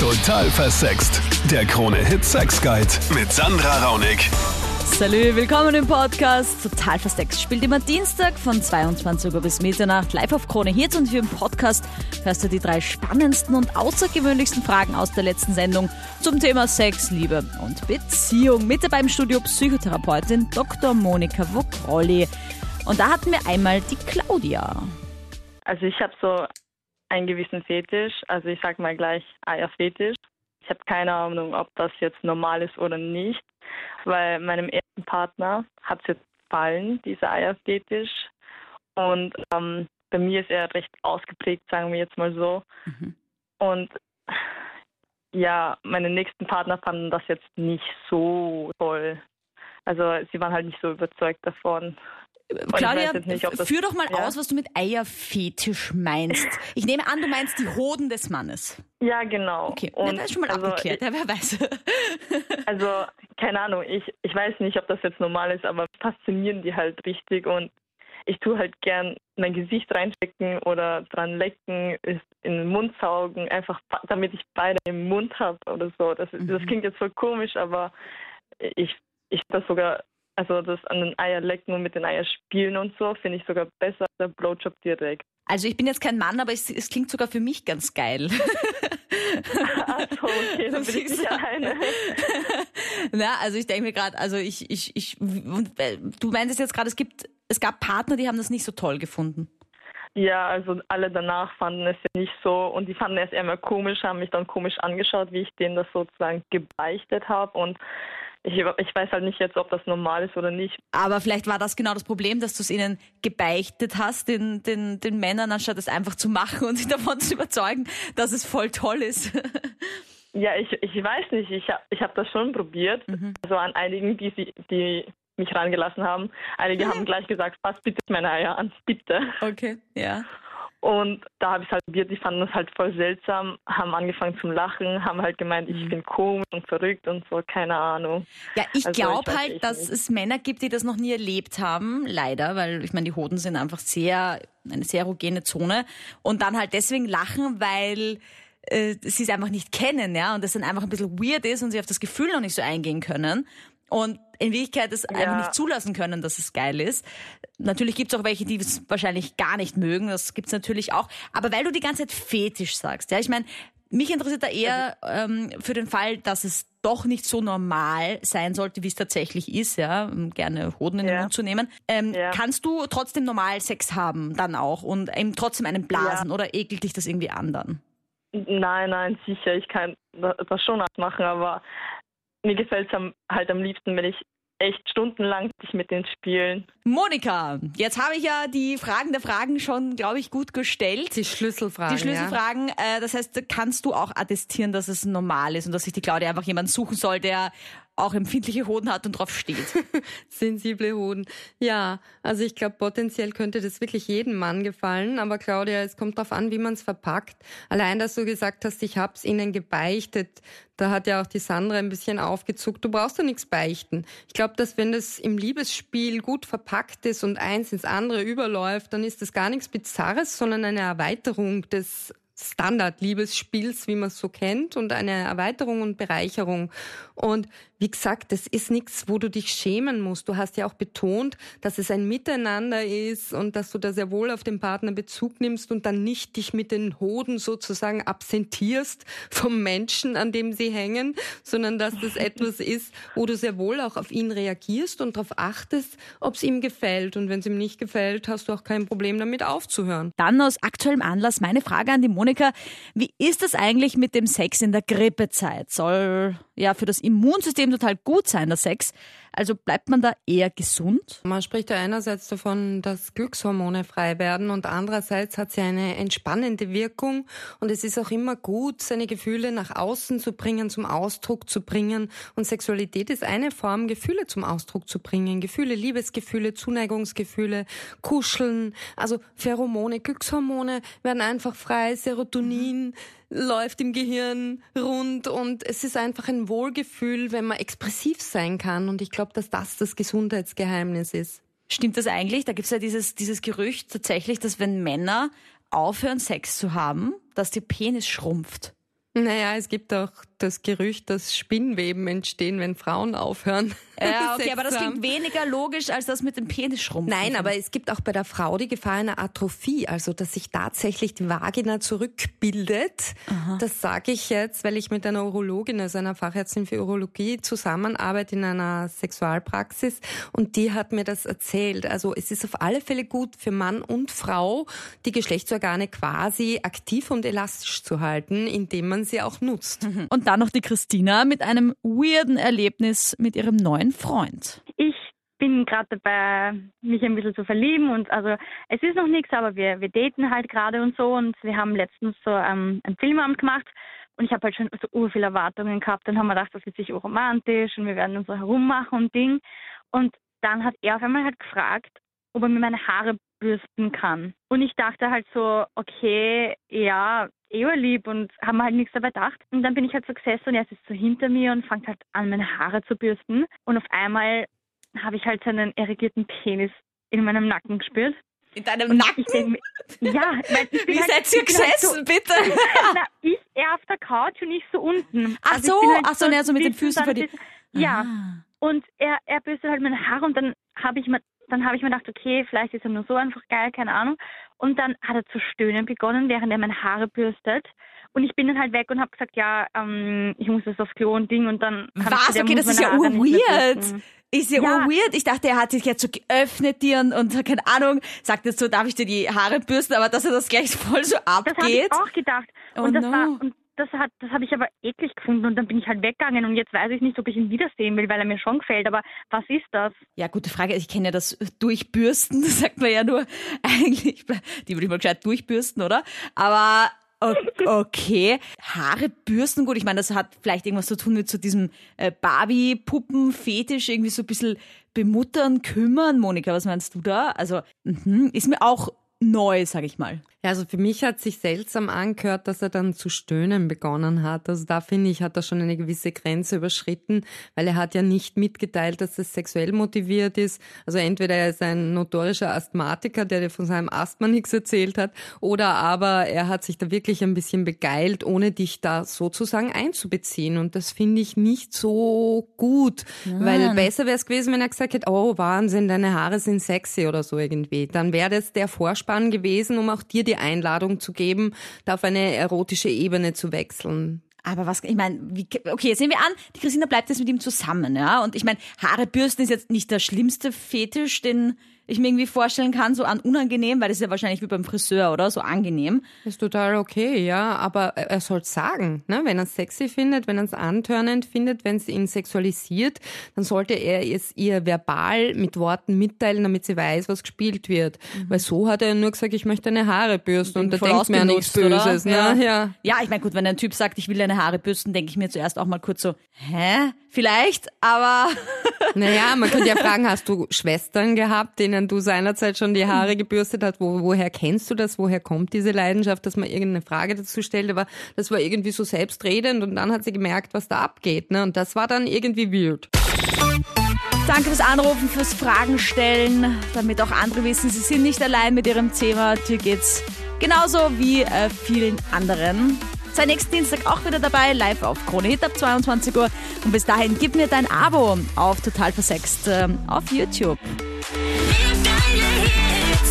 Total versext. Der Krone-Hit Sex Guide mit Sandra Raunig. Salü, willkommen im Podcast Total versext. Spielt immer Dienstag von 22 Uhr bis Mitternacht live auf Krone Hits und hier im Podcast hörst du die drei spannendsten und außergewöhnlichsten Fragen aus der letzten Sendung zum Thema Sex, Liebe und Beziehung. Mit dabei im Studio Psychotherapeutin Dr. Monika Wokrolli. Und da hatten wir einmal die Claudia. Also ich habe so einen gewissen Fetisch, also ich sag mal gleich Eierfetisch. Ich habe keine Ahnung, ob das jetzt normal ist oder nicht, weil meinem ersten Partner hat es jetzt gefallen, dieser Eierfetisch. Und ähm, bei mir ist er recht ausgeprägt, sagen wir jetzt mal so. Mhm. Und ja, meine nächsten Partner fanden das jetzt nicht so toll. Also sie waren halt nicht so überzeugt davon. Claudia, ich nicht, das- führ doch mal ja. aus, was du mit Eierfetisch meinst. Ich nehme an, du meinst die Hoden des Mannes. Ja, genau. Okay, Und das ist schon mal also, abgeklärt. Ja, wer weiß. Also, keine Ahnung, ich, ich weiß nicht, ob das jetzt normal ist, aber faszinieren die halt richtig und ich tue halt gern mein Gesicht reinstecken oder dran lecken, in den Mund saugen, einfach damit ich beide im Mund habe oder so. Das, das Mhm. klingt jetzt voll komisch, aber ich, ich das sogar, also das an den Eier lecken und mit den Eiern spielen und so, finde ich sogar besser als der Blowjob direkt. Also ich bin jetzt kein Mann, aber es, es klingt sogar für mich ganz geil. Achso, okay, dann bin ich nicht du? alleine. Na, also ich denke mir gerade, also ich, ich, ich, äh, du meintest jetzt gerade, es gibt, es gab Partner, die haben das nicht so toll gefunden. Ja, also alle danach fanden es ja nicht so und die fanden es eher mal komisch, haben mich dann komisch angeschaut, wie ich denen das sozusagen gebeichtet habe und ich, ich weiß halt nicht jetzt, ob das normal ist oder nicht. Aber vielleicht war das genau das Problem, dass du es ihnen gebeichtet hast, den, den, den Männern, anstatt es einfach zu machen und sie davon zu überzeugen, dass es voll toll ist. Ja, ich, ich weiß nicht, ich habe ich hab das schon probiert, also an einigen, die, sie, die mich reingelassen haben. Einige haben gleich gesagt, fass bitte meine Eier an, bitte. Okay, ja. Und da habe ich halt probiert, die fanden das halt voll seltsam, haben angefangen zum Lachen, haben halt gemeint, ich bin komisch und verrückt und so, keine Ahnung. Ja, ich Also, glaube halt, dass nicht. es Männer gibt, die das noch nie erlebt haben, leider, weil ich meine, die Hoden sind einfach sehr, eine sehr erogene Zone und dann halt deswegen lachen, weil äh, sie es einfach nicht kennen, ja, und das dann einfach ein bisschen weird ist und sie auf das Gefühl noch nicht so eingehen können und in Wirklichkeit es einfach Ja. nicht zulassen können, dass es geil ist. Natürlich gibt es auch welche, die es wahrscheinlich gar nicht mögen, das gibt's natürlich auch. Aber weil du die ganze Zeit Fetisch sagst, ja, ich meine, mich interessiert da eher ähm, für den Fall, dass es doch nicht so normal sein sollte, wie es tatsächlich ist, ja, um gerne Hoden in den Ja. Mund zu nehmen. Ähm, Ja. Kannst du trotzdem normal Sex haben dann auch und eben trotzdem einen blasen oder ekelt dich das irgendwie an dann? Nein, nein, sicher, ich kann da- das schon machen, aber mir gefällt es halt am liebsten, wenn ich echt stundenlang sich mit den spielen. Monika, jetzt habe ich ja die Fragen der Fragen schon, glaube ich, gut gestellt. Die Schlüsselfragen. Die Schlüsselfragen, äh, das heißt, kannst du auch attestieren, dass es normal ist und dass sich die Claudia einfach jemanden suchen soll, der auch empfindliche Hoden hat und drauf steht. Sensible Hoden. Ja, also ich glaube, potenziell könnte das wirklich jedem Mann gefallen. Aber Claudia, es kommt darauf an, wie man es verpackt. Allein, dass du gesagt hast, ich hab's ihnen gebeichtet, da hat ja auch die Sandra ein bisschen aufgezuckt. Du brauchst ja nichts beichten. Ich glaube, dass wenn das im Liebesspiel gut verpackt ist und eins ins andere überläuft, dann ist das gar nichts Bizarres, sondern eine Erweiterung des Standard-Liebesspiels, wie man es so kennt, und eine Erweiterung und Bereicherung. Und wie gesagt, das ist nichts, wo du dich schämen musst. Du hast ja auch betont, dass es ein Miteinander ist und dass du da sehr wohl auf den Partner Bezug nimmst und dann nicht dich mit den Hoden sozusagen absentierst vom Menschen, an dem sie hängen, sondern dass das etwas ist, wo du sehr wohl auch auf ihn reagierst und darauf achtest, ob es ihm gefällt. Und wenn es ihm nicht gefällt, hast du auch kein Problem damit aufzuhören. Dann aus aktuellem Anlass meine Frage an die Monika. Wie ist das eigentlich mit dem Sex in der Grippezeit? Soll ja für das Immunsystem total gut sein, der Sex. Also bleibt man da eher gesund? Man spricht ja einerseits davon, dass Glückshormone frei werden und andererseits hat sie eine entspannende Wirkung und es ist auch immer gut, seine Gefühle nach außen zu bringen, zum Ausdruck zu bringen und Sexualität ist eine Form, Gefühle zum Ausdruck zu bringen. Gefühle, Liebesgefühle, Zuneigungsgefühle, Kuscheln, also Pheromone, Glückshormone werden einfach frei, Serotonin läuft im Gehirn rund und es ist einfach ein Wohlgefühl, wenn man expressiv sein kann und ich glaube, dass das das Gesundheitsgeheimnis ist. Stimmt das eigentlich? Da gibt es ja dieses, dieses Gerücht tatsächlich, dass wenn Männer aufhören, Sex zu haben, dass der Penis schrumpft. Naja, es gibt auch das Gerücht, dass Spinnweben entstehen, wenn Frauen aufhören. Ja, okay, aber das klingt weniger logisch als das mit dem Penisschrumpfen. Nein, aber es gibt auch bei der Frau die Gefahr einer Atrophie, also dass sich tatsächlich die Vagina zurückbildet. Aha. Das sage ich jetzt, weil ich mit einer Urologin, also einer Fachärztin für Urologie, zusammenarbeite in einer Sexualpraxis und die hat mir das erzählt. Also es ist auf alle Fälle gut für Mann und Frau, die Geschlechtsorgane quasi aktiv und elastisch zu halten, indem man sie auch nutzt. Und dann noch die Christina mit einem weirden Erlebnis mit ihrem neuen Freund. Ich bin gerade dabei, mich ein bisschen zu verlieben und also es ist noch nichts, aber wir, wir daten halt gerade und so und wir haben letztens so ähm, einen Filmabend gemacht und ich habe halt schon so ur viele Erwartungen gehabt. Dann haben wir gedacht, das wird sich romantisch und wir werden uns so herummachen und Ding. Und dann hat er auf einmal halt gefragt, ob er mir meine Haare bürsten kann. Und ich dachte halt so, okay, ja, eher lieb und haben halt nichts dabei gedacht. Und dann bin ich halt so gesessen und er ist so hinter mir und fängt halt an, meine Haare zu bürsten. Und auf einmal habe ich halt seinen erregierten Penis in meinem Nacken gespürt. In deinem und Nacken? Denk, ja, weil ich bin Wie halt, seid ihr gesessen, halt so, bitte? Na, ich er auf der Couch und ich so unten. Ach also so, halt ach so, so, so mit den Füßen vor dir. Ja. Ah. Und er, er bürstet halt meine Haare und dann habe ich mir dann habe ich mir gedacht, okay, vielleicht ist er nur so einfach geil, keine Ahnung. Und dann hat er zu stöhnen begonnen, während er meine Haare bürstet. Und ich bin dann halt weg und habe gesagt, ja, ähm, ich muss das aufs Klo und Ding. Und dann was? Okay, das ist ja weird. Ist ja, ja. weird. Ich dachte, er hat sich jetzt so geöffnet dir und, und keine Ahnung, sagt jetzt so, darf ich dir die Haare bürsten, aber dass er das gleich voll so abgeht. Das habe ich auch gedacht. Und oh das no. war, und das hat, das habe ich aber eklig gefunden und dann bin ich halt weggegangen und jetzt weiß ich nicht, ob ich ihn wiedersehen will, weil er mir schon gefällt. Aber was ist das? Ja, gute Frage. Ich kenne ja das Durchbürsten, das sagt man ja nur eigentlich, die würde ich mal gescheit durchbürsten, oder? Aber Okay, Haare bürsten, gut, ich meine, das hat vielleicht irgendwas zu tun mit so diesem äh, Barbie-Puppen-Fetisch, irgendwie so ein bisschen bemuttern, kümmern. Monika, was meinst du da? Also, mh, ist mir auch neu, sag ich mal. Ja, also für mich hat sich seltsam angehört, dass er dann zu stöhnen begonnen hat. Also da finde ich, hat er schon eine gewisse Grenze überschritten, weil er hat ja nicht mitgeteilt, dass es sexuell motiviert ist. Also entweder er ist ein notorischer Asthmatiker, der dir von seinem Asthma nichts erzählt hat, oder aber er hat sich da wirklich ein bisschen begeilt, ohne dich da sozusagen einzubeziehen. Und das finde ich nicht so gut, ja. weil besser wäre es gewesen, wenn er gesagt hätte, oh Wahnsinn, deine Haare sind sexy oder so irgendwie. Dann wäre das der Vorspann gewesen, um auch dir die Einladung zu geben, da auf eine erotische Ebene zu wechseln. Aber was, ich meine, okay, sehen wir an, die Christina bleibt jetzt mit ihm zusammen, ja. Und ich meine, Haare bürsten ist jetzt nicht der schlimmste Fetisch, den ich mir irgendwie vorstellen kann, so an unangenehm, weil das ist ja wahrscheinlich wie beim Friseur, oder? So angenehm. ist total okay, ja, aber er soll sagen, ne? wenn er es sexy findet, wenn er es antörnend findet, wenn es ihn sexualisiert, dann sollte er es ihr verbal mit Worten mitteilen, damit sie weiß, was gespielt wird. Mhm. Weil so hat er nur gesagt, ich möchte deine Haare bürsten und da denkt mir nichts Böses. Ne? Ja. ja. ja, ich meine, gut, wenn ein Typ sagt, ich will deine Haare bürsten, denke ich mir zuerst auch mal kurz so, hä? Vielleicht, aber... naja, man könnte ja fragen, hast du Schwestern gehabt, denen du seinerzeit schon die Haare gebürstet hast, wo, woher kennst du das? Woher kommt diese Leidenschaft, dass man irgendeine Frage dazu stellt? Aber das war irgendwie so selbstredend und dann hat sie gemerkt, was da abgeht. Ne? Und das war dann irgendwie weird. Danke fürs Anrufen, fürs Fragen stellen, damit auch andere wissen, sie sind nicht allein mit ihrem Thema. Dir geht's genauso wie äh, vielen anderen. Sei nächsten Dienstag auch wieder dabei, live auf Krone Hit ab 22 Uhr. Und bis dahin gib mir dein Abo auf Total Versext äh, auf YouTube. Live deine Hits.